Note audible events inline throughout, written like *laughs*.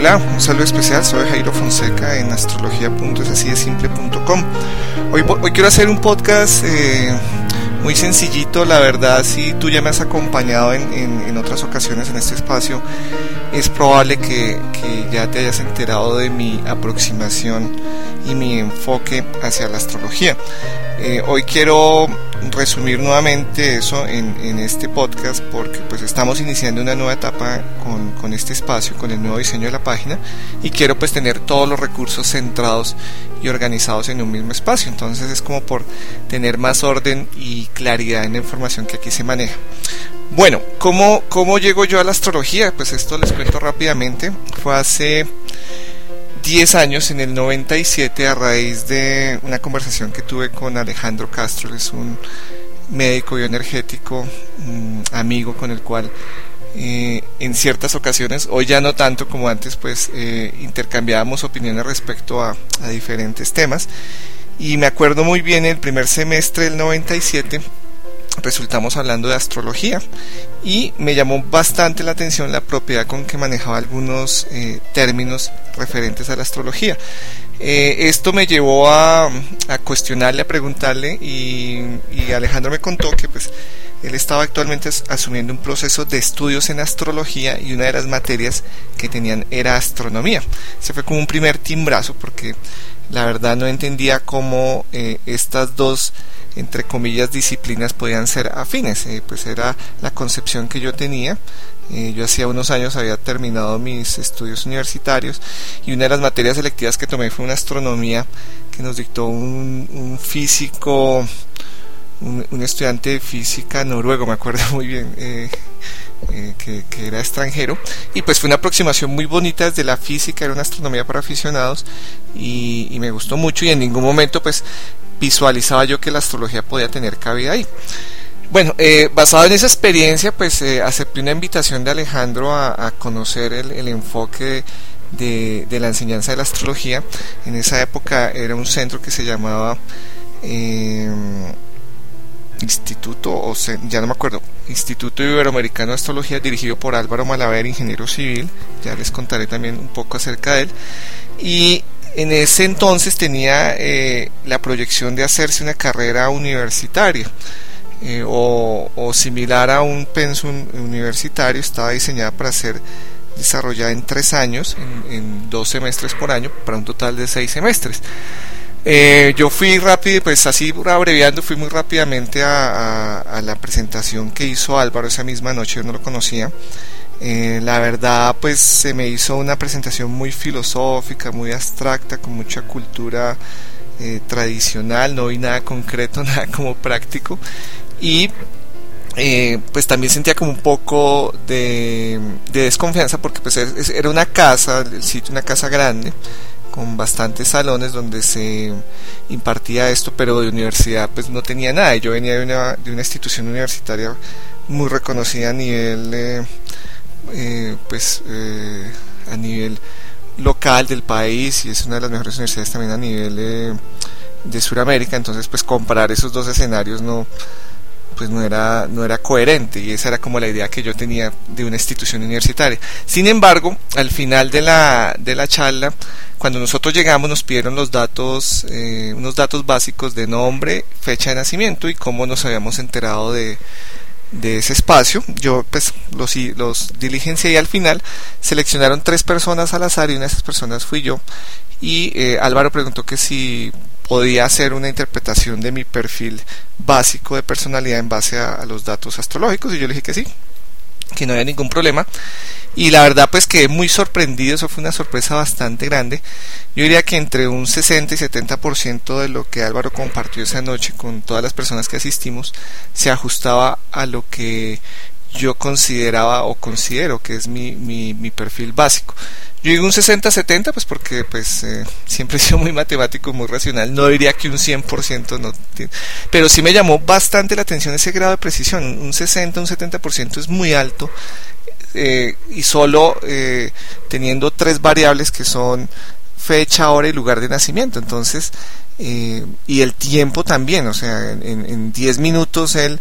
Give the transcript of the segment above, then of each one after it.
Hola, un saludo especial, soy Jairo Fonseca en astrología.esasidesimple.com. Hoy, hoy quiero hacer un podcast eh, muy sencillito, la verdad, si tú ya me has acompañado en, en, otras ocasiones en este espacio, es probable que, que, ya te hayas enterado de mi aproximación y mi enfoque hacia la astrología. Eh, hoy quiero resumir nuevamente eso en, en, este podcast porque pues estamos iniciando una nueva etapa con, con, este espacio, con el nuevo diseño de la página y quiero pues tener todos los recursos centrados y organizados en un mismo espacio. Entonces es como por tener más orden y claridad en la información que aquí se maneja. Bueno, ¿cómo, cómo llego yo a la astrología? Pues esto les cuento rápidamente. Fue hace 10 años, en el 97, a raíz de una conversación que tuve con Alejandro Castro, es un médico bioenergético, un amigo con el cual eh, en ciertas ocasiones, hoy ya no tanto como antes, pues eh, intercambiábamos opiniones respecto a, a diferentes temas. Y me acuerdo muy bien el primer semestre del 97 resultamos hablando de astrología y me llamó bastante la atención la propiedad con que manejaba algunos eh, términos referentes a la astrología. Eh, esto me llevó a, cuestionarle, a preguntarle y, y, Alejandro me contó que pues él estaba actualmente asumiendo un proceso de estudios en astrología y una de las materias que tenían era astronomía. Se fue como un primer timbrazo porque la verdad no entendía cómo eh, estas dos entre comillas disciplinas podían ser afines. Eh, pues era la concepción que yo tenía. Eh, yo hacía unos años había terminado mis estudios universitarios y una de las materias selectivas que tomé fue una astronomía que nos dictó un, físico un, estudiante de física noruego me acuerdo *laughs* muy bien eh, que, era extranjero. Y pues fue una aproximación muy bonita desde la física, era una astronomía para aficionados y, me gustó mucho y en ningún momento pues visualizaba yo que la astrología podía tener cabida ahí. Bueno, eh, basado en esa experiencia, pues eh, acepté una invitación de Alejandro a, conocer el, enfoque de, la enseñanza de la astrología. En esa época era un centro que se llamaba Instituto, o ya no me acuerdo, Instituto Iberoamericano de Astrología, dirigido por Álvaro Malaver, ingeniero civil, ya les contaré también un poco acerca de él, y en ese entonces tenía eh, la proyección de hacerse una carrera universitaria. Eh, o, similar a un pensum universitario, estaba diseñada para ser desarrollada en tres años, en, dos semestres por año, para un total de seis semestres. Eh, yo fui rápido, pues así abreviando, fui muy rápidamente a, la presentación que hizo Álvaro esa misma noche, yo no lo conocía. Eh, la verdad, pues se me hizo una presentación muy filosófica, muy abstracta, con mucha cultura eh, tradicional, no vi nada concreto, *laughs* nada como práctico. Y pues también sentía como un poco de, desconfianza porque pues era una casa, el sitio, una casa grande con bastantes salones donde se impartía esto, pero de universidad pues no tenía nada. Yo venía de una, de una institución universitaria muy reconocida a nivel, eh, eh, pues eh, a nivel local del país y es una de las mejores universidades también a nivel de Sudamérica. Entonces pues comparar esos dos escenarios no pues no era, no era coherente y esa era como la idea que yo tenía de una institución universitaria. Sin embargo, al final de la, de la charla, cuando nosotros llegamos nos pidieron los datos, eh, unos datos básicos de nombre, fecha de nacimiento y cómo nos habíamos enterado de, de ese espacio. Yo pues los, los diligencié y al final seleccionaron tres personas al azar y una de esas personas fui yo. Y eh, Álvaro preguntó que si podía hacer una interpretación de mi perfil básico de personalidad en base a, los datos astrológicos y yo le dije que sí, que no había ningún problema. Y la verdad pues quedé muy sorprendido, eso fue una sorpresa bastante grande. Yo diría que entre un 60 y 70% de lo que Álvaro compartió esa noche con todas las personas que asistimos se ajustaba a lo que yo consideraba o considero que es mi, mi, mi perfil básico. Yo digo un 60-70, pues porque pues eh, siempre he sido muy matemático, muy racional. No diría que un 100% no. Pero sí me llamó bastante la atención ese grado de precisión. Un 60, un 70% es muy alto. Eh, y solo eh, teniendo tres variables que son fecha, hora y lugar de nacimiento. Entonces, y el tiempo también. O sea, en 10 minutos él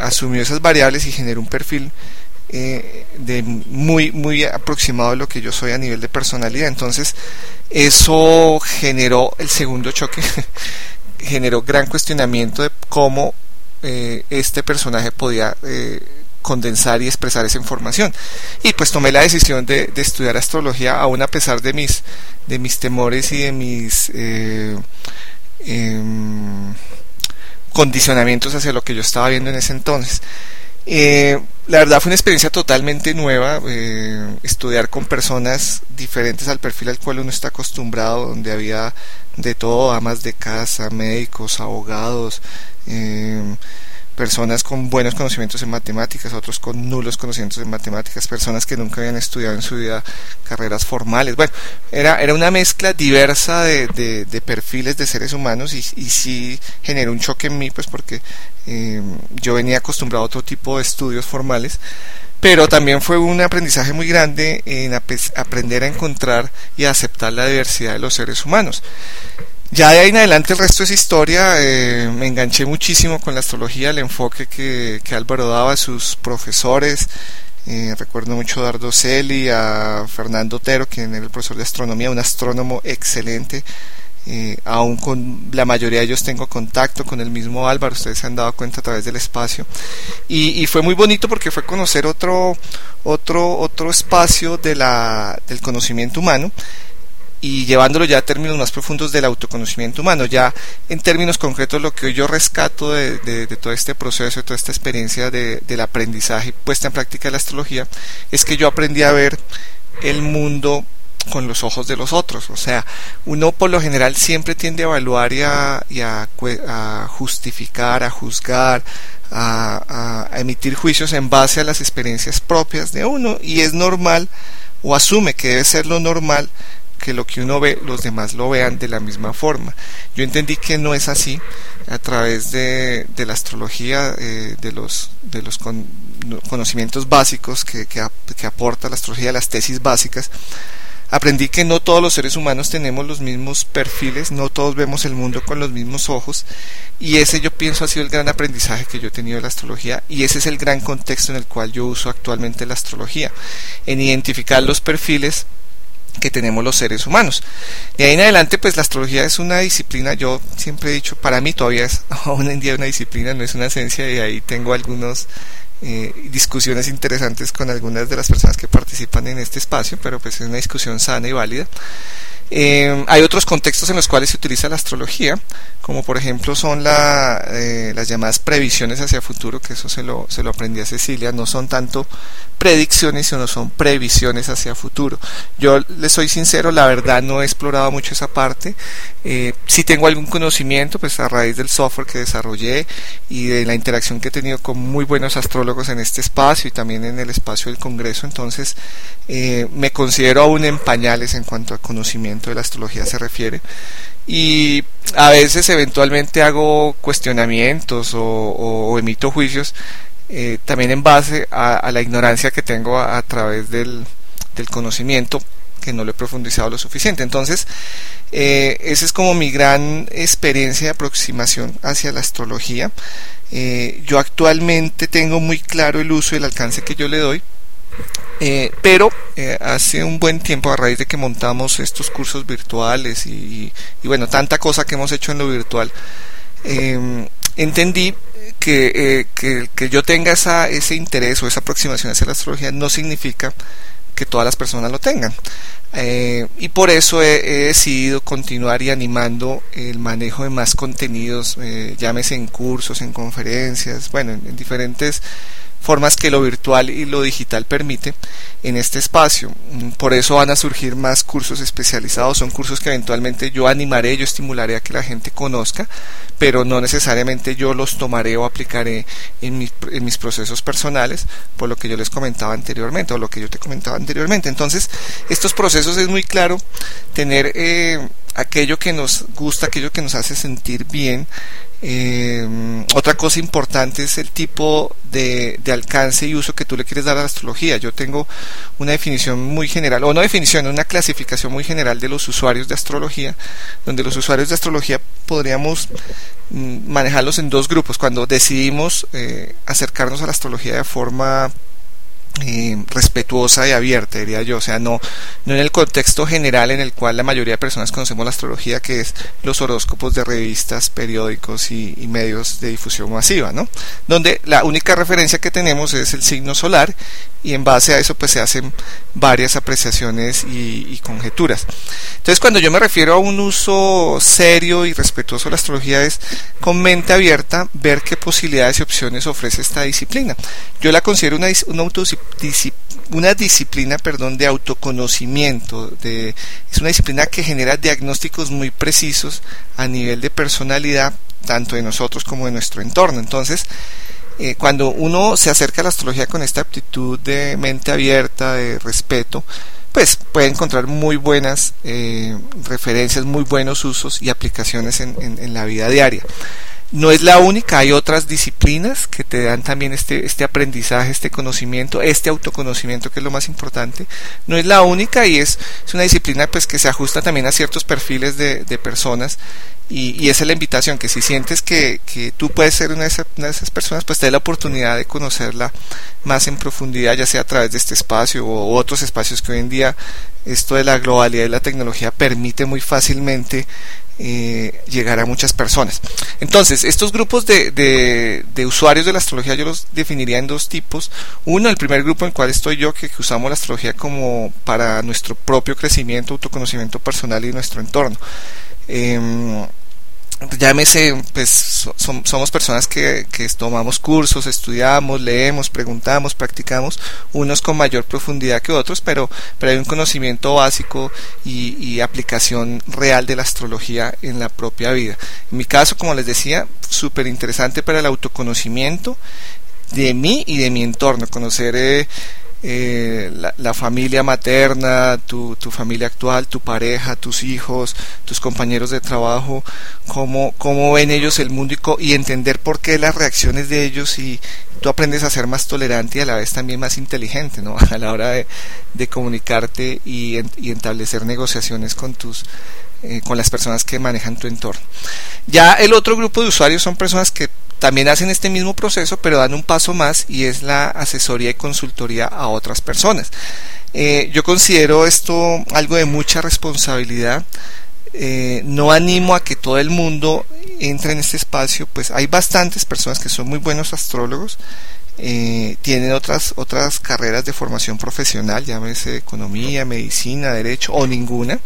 asumió esas variables y generó un perfil eh, de muy, muy aproximado a lo que yo soy a nivel de personalidad. Entonces, eso generó el segundo choque, *laughs* generó gran cuestionamiento de cómo eh, este personaje podía eh, condensar y expresar esa información. Y pues tomé la decisión de, estudiar astrología, aún a pesar de mis, de mis temores y de mis eh, em, condicionamientos hacia lo que yo estaba viendo en ese entonces. la verdad fue una experiencia totalmente nueva, estudiar con personas diferentes al perfil al cual uno está acostumbrado, donde había de todo, amas de casa, médicos, abogados, eh, personas con buenos conocimientos en matemáticas, otros con nulos conocimientos en matemáticas, personas que nunca habían estudiado en su vida carreras formales. Bueno, era, era una mezcla diversa de, de, perfiles de seres humanos y, y, sí generó un choque en mí, pues porque eh, yo venía acostumbrado a otro tipo de estudios formales, pero también fue un aprendizaje muy grande en aprender a encontrar y a aceptar la diversidad de los seres humanos. Ya de ahí en adelante el resto es historia. Eh, me enganché muchísimo con la astrología, el enfoque que, Álvaro daba a sus profesores. Eh, recuerdo mucho a Dardo Celi, a Fernando Otero, quien era el profesor de astronomía, un astrónomo excelente. Eh, aún con la mayoría de ellos tengo contacto con el mismo Álvaro, ustedes se han dado cuenta a través del espacio. Y, fue muy bonito porque fue conocer otro, otro, otro espacio del conocimiento humano y llevándolo ya a términos más profundos del autoconocimiento humano. Ya en términos concretos lo que yo rescato de, todo este proceso, de toda esta experiencia de, del aprendizaje puesta en práctica de la astrología, es que yo aprendí a ver el mundo con los ojos de los otros. O sea, uno por lo general siempre tiende a evaluar y a justificar, a juzgar, a, a, emitir juicios en base a las experiencias propias de uno y es normal o asume que debe ser lo normal que lo que uno ve los demás lo vean de la misma forma. Yo entendí que no es así a través de, la astrología, eh, de los, conocimientos básicos que, que, que aporta la astrología, las tesis básicas. Aprendí que no todos los seres humanos tenemos los mismos perfiles, no todos vemos el mundo con los mismos ojos y ese yo pienso ha sido el gran aprendizaje que yo he tenido de la astrología y ese es el gran contexto en el cual yo uso actualmente la astrología, en identificar los perfiles que tenemos los seres humanos. De ahí en adelante, pues la astrología es una disciplina, yo siempre he dicho, para mí todavía es *laughs* aún en día una disciplina, no es una ciencia, y ahí tengo algunas eh, discusiones interesantes con algunas de las personas que participan en este espacio, pero pues es una discusión sana y válida. Eh, hay otros contextos en los cuales se utiliza la astrología, como por ejemplo son eh, las llamadas previsiones hacia futuro, que eso se lo, se lo aprendí a Cecilia, no son tanto predicciones, sino son previsiones hacia futuro. Yo le soy sincero, la verdad no he explorado mucho esa parte, eh, si tengo algún conocimiento, pues a raíz del software que desarrollé y de la interacción que he tenido con muy buenos astrólogos en este espacio y también en el espacio del Congreso, entonces eh, me considero aún en pañales en cuanto a conocimiento de la astrología se refiere. Y a veces eventualmente hago cuestionamientos o, emito juicios eh, también en base a, la ignorancia que tengo a, través del, conocimiento que no lo he profundizado lo suficiente. Entonces, eh, esa es como mi gran experiencia de aproximación hacia la astrología. Eh, yo actualmente tengo muy claro el uso y el alcance que yo le doy eh, pero eh, hace un buen tiempo, a raíz de que montamos estos cursos virtuales y, bueno, tanta cosa que hemos hecho en lo virtual, em, entendí que, eh, que, yo tenga esa, ese interés o esa aproximación hacia la astrología no significa que todas las personas lo tengan. y por eso he, decidido continuar y animando el manejo de más contenidos, llámese en cursos, en conferencias, bueno, en diferentes formas que lo virtual y lo digital permite en este espacio. Por eso van a surgir más cursos especializados, son cursos que eventualmente yo animaré, yo estimularé a que la gente conozca, pero no necesariamente yo los tomaré o aplicaré en mis, en mis procesos personales, por lo que yo les comentaba anteriormente o lo que yo te comentaba anteriormente. Entonces, estos procesos es muy claro tener eh, aquello que nos gusta, aquello que nos hace sentir bien, eh, otra cosa importante es el tipo de, alcance y uso que tú le quieres dar a la astrología. Yo tengo una definición muy general, o no definición, una clasificación muy general de los usuarios de astrología, donde los usuarios de astrología podríamos mm, manejarlos en dos grupos. Cuando decidimos eh, acercarnos a la astrología de forma eh, respetuosa y abierta, diría yo, o sea, no, no en el contexto general en el cual la mayoría de personas conocemos la astrología, que es los horóscopos de revistas, periódicos y, medios de difusión masiva, ¿no? Donde la única referencia que tenemos es el signo solar y en base a eso pues se hacen varias apreciaciones y, y conjeturas. Entonces cuando yo me refiero a un uso serio y respetuoso de la astrología es con mente abierta ver qué posibilidades y opciones ofrece esta disciplina. Yo la considero una, una una disciplina perdón, de autoconocimiento, de, es una disciplina que genera diagnósticos muy precisos a nivel de personalidad, tanto de nosotros como de nuestro entorno. Entonces, eh, cuando uno se acerca a la astrología con esta actitud de mente abierta, de respeto, pues puede encontrar muy buenas eh, referencias, muy buenos usos y aplicaciones en la vida diaria. No es la única, hay otras disciplinas que te dan también este, este aprendizaje, este conocimiento, este autoconocimiento que es lo más importante. No es la única y es, es una disciplina pues que se ajusta también a ciertos perfiles de, de personas y, y, esa es la invitación, que si sientes que, que tú puedes ser una de, esas, una de, esas, personas, pues te dé la oportunidad de conocerla más en profundidad, ya sea a través de este espacio o otros espacios que hoy en día esto de la globalidad y la tecnología permite muy fácilmente eh, llegar a muchas personas. Entonces, estos grupos de, de, usuarios de la astrología yo los definiría en dos tipos. Uno, el primer grupo en el cual estoy yo, que, usamos la astrología como para nuestro propio crecimiento, autoconocimiento personal y nuestro entorno. Em, llámese, pues somos personas que, que, tomamos cursos, estudiamos, leemos, preguntamos, practicamos, unos con mayor profundidad que otros, pero, pero hay un conocimiento básico y, y, aplicación real de la astrología en la propia vida. En mi caso, como les decía, súper interesante para el autoconocimiento de mí y de mi entorno, conocer eh, eh, la, familia materna, tu, tu, familia actual, tu pareja, tus hijos, tus compañeros de trabajo, cómo, cómo ven ellos el mundo y, entender por qué las reacciones de ellos y tú aprendes a ser más tolerante y a la vez también más inteligente ¿no? *laughs* a la hora de, de comunicarte y, y establecer negociaciones con tus eh, con las personas que manejan tu entorno. Ya el otro grupo de usuarios son personas que también hacen este mismo proceso, pero dan un paso más y es la asesoría y consultoría a otras personas. Eh, yo considero esto algo de mucha responsabilidad. Eh, no animo a que todo el mundo entre en este espacio, pues hay bastantes personas que son muy buenos astrólogos, eh, tienen otras otras carreras de formación profesional, llámese economía, medicina, derecho o ninguna,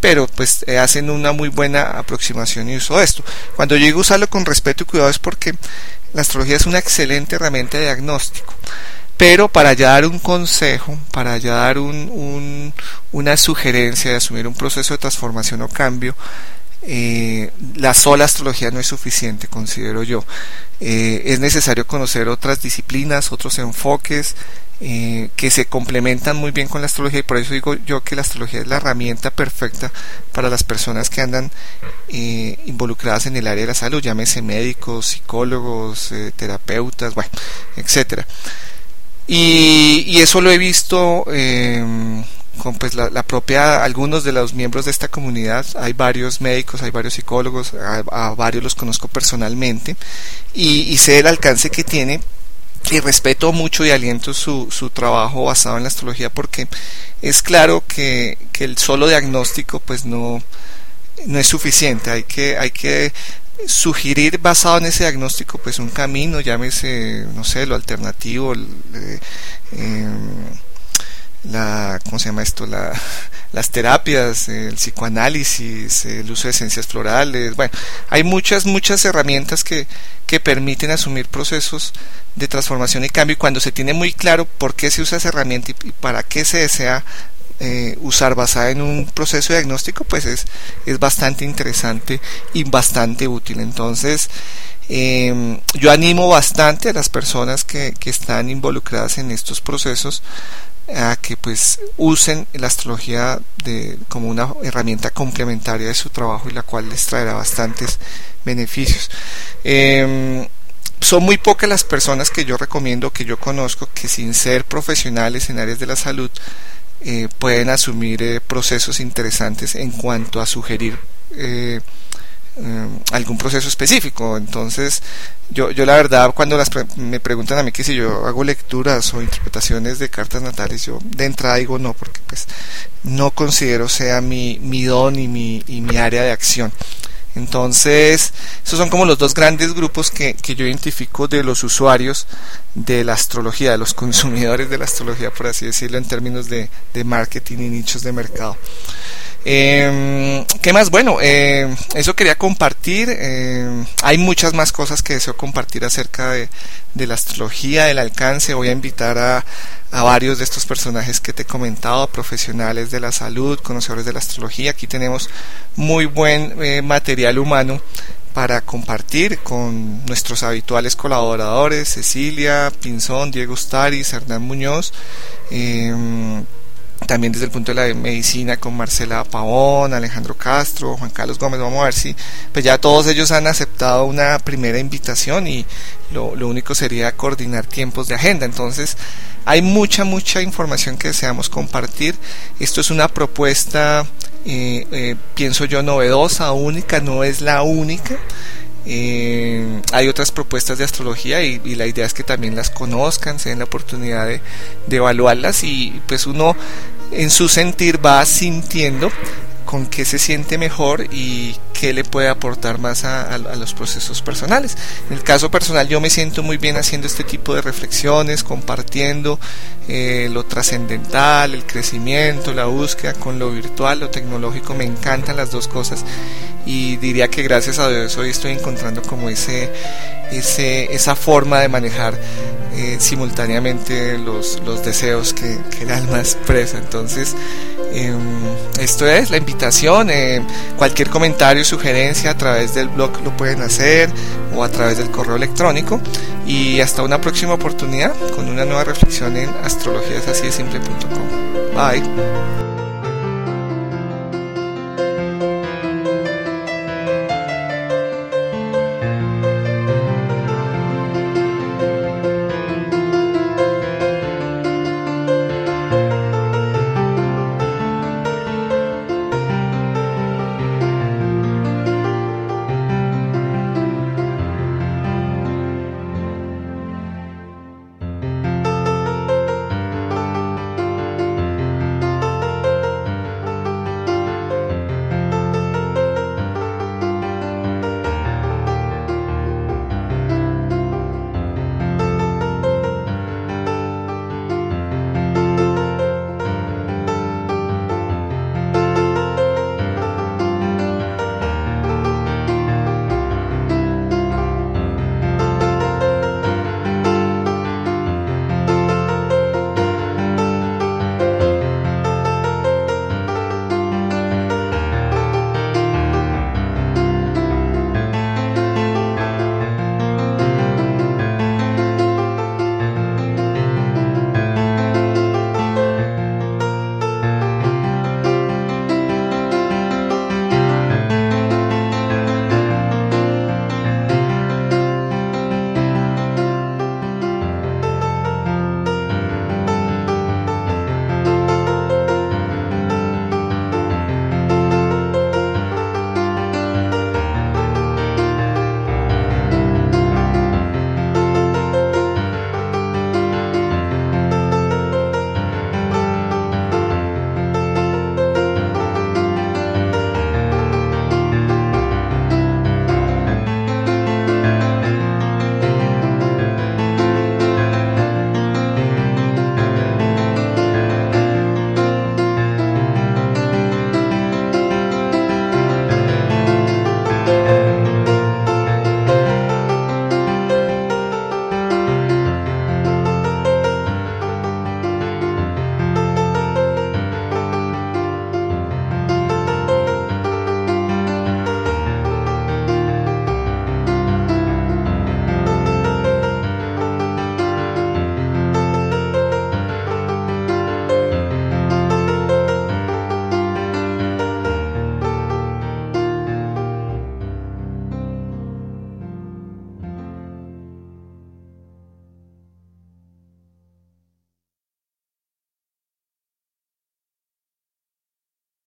pero pues eh, hacen una muy buena aproximación y uso de esto. Cuando yo digo usarlo con respeto y cuidado es porque la astrología es una excelente herramienta de diagnóstico. Pero para ya dar un consejo, para ya dar un, un, una sugerencia de asumir un proceso de transformación o cambio, eh, la sola astrología no es suficiente, considero yo. Eh, es necesario conocer otras disciplinas, otros enfoques eh, que se complementan muy bien con la astrología y por eso digo yo que la astrología es la herramienta perfecta para las personas que andan eh, involucradas en el área de la salud, llámese médicos, psicólogos, terapeutas, bueno, etcétera. Y, y, eso lo he visto con pues la, propia algunos de los miembros de esta comunidad hay varios médicos hay varios psicólogos a, varios los conozco personalmente y, sé el alcance que tiene y respeto mucho y aliento su, su trabajo basado en la astrología porque es claro que, que el solo diagnóstico pues no no es suficiente. Hay que hay que sugerir basado en ese diagnóstico pues un camino llámese no sé lo alternativo eh, em, la, ¿cómo se llama esto? La, las terapias, el psicoanálisis, el uso de esencias florales. Bueno, hay muchas, muchas herramientas que, que permiten asumir procesos de transformación y cambio y cuando se tiene muy claro por qué se usa esa herramienta y, para qué se desea eh, usar basada en un proceso diagnóstico, pues es, es bastante interesante y bastante útil. Entonces, eh, yo animo bastante a las personas que, que están involucradas en estos procesos a que pues usen la astrología de, como una herramienta complementaria de su trabajo y la cual les traerá bastantes beneficios. Em, son muy pocas las personas que yo recomiendo, que yo conozco, que sin ser profesionales en áreas de la salud eh, pueden asumir eh, procesos interesantes en cuanto a sugerir eh, algún proceso específico. Entonces, yo, yo la verdad, cuando las me preguntan a mí que si yo hago lecturas o interpretaciones de cartas natales, yo de entrada digo no, porque pues no considero sea mi, mi don y mi, y mi área de acción. Entonces, esos son como los dos grandes grupos que, que, yo identifico de los usuarios de la astrología, de los consumidores de la astrología, por así decirlo, en términos de, de marketing y nichos de mercado. Eh, ¿Qué más? Bueno, eh, eso quería compartir. Eh, hay muchas más cosas que deseo compartir acerca de, la astrología, del alcance. Voy a invitar a, varios de estos personajes que te he comentado, profesionales de la salud, conocedores de la astrología. Aquí tenemos muy buen eh, material humano para compartir con nuestros habituales colaboradores, Cecilia Pinzón, Diego Staris, Hernán Muñoz. También desde el punto de la medicina con Marcela Pavón, Alejandro Castro, Juan Carlos Gómez, vamos a ver si pues ya todos ellos han aceptado una primera invitación y lo, lo único sería coordinar tiempos de agenda. Entonces hay mucha, mucha información que deseamos compartir. Esto es una propuesta, eh, eh, pienso yo, novedosa, única, no es la única. Eh, hay otras propuestas de astrología y, la idea es que también las conozcan, se den la oportunidad de, de evaluarlas y pues uno en su sentir va sintiendo con qué se siente mejor y qué le puede aportar más a, los procesos personales. En el caso personal yo me siento muy bien haciendo este tipo de reflexiones, compartiendo eh, lo trascendental, el crecimiento, la búsqueda con lo virtual, lo tecnológico, me encantan las dos cosas y diría que gracias a Dios hoy estoy encontrando como ese, ese esa forma de manejar eh, simultáneamente los, los deseos que, que, el alma expresa. Entonces, eh, esto es la invitación. Eh, cualquier comentario, sugerencia a través del blog lo pueden hacer o a través del correo electrónico. Y hasta una próxima oportunidad con una nueva reflexión en astrologiasasidsimple.com. Bye.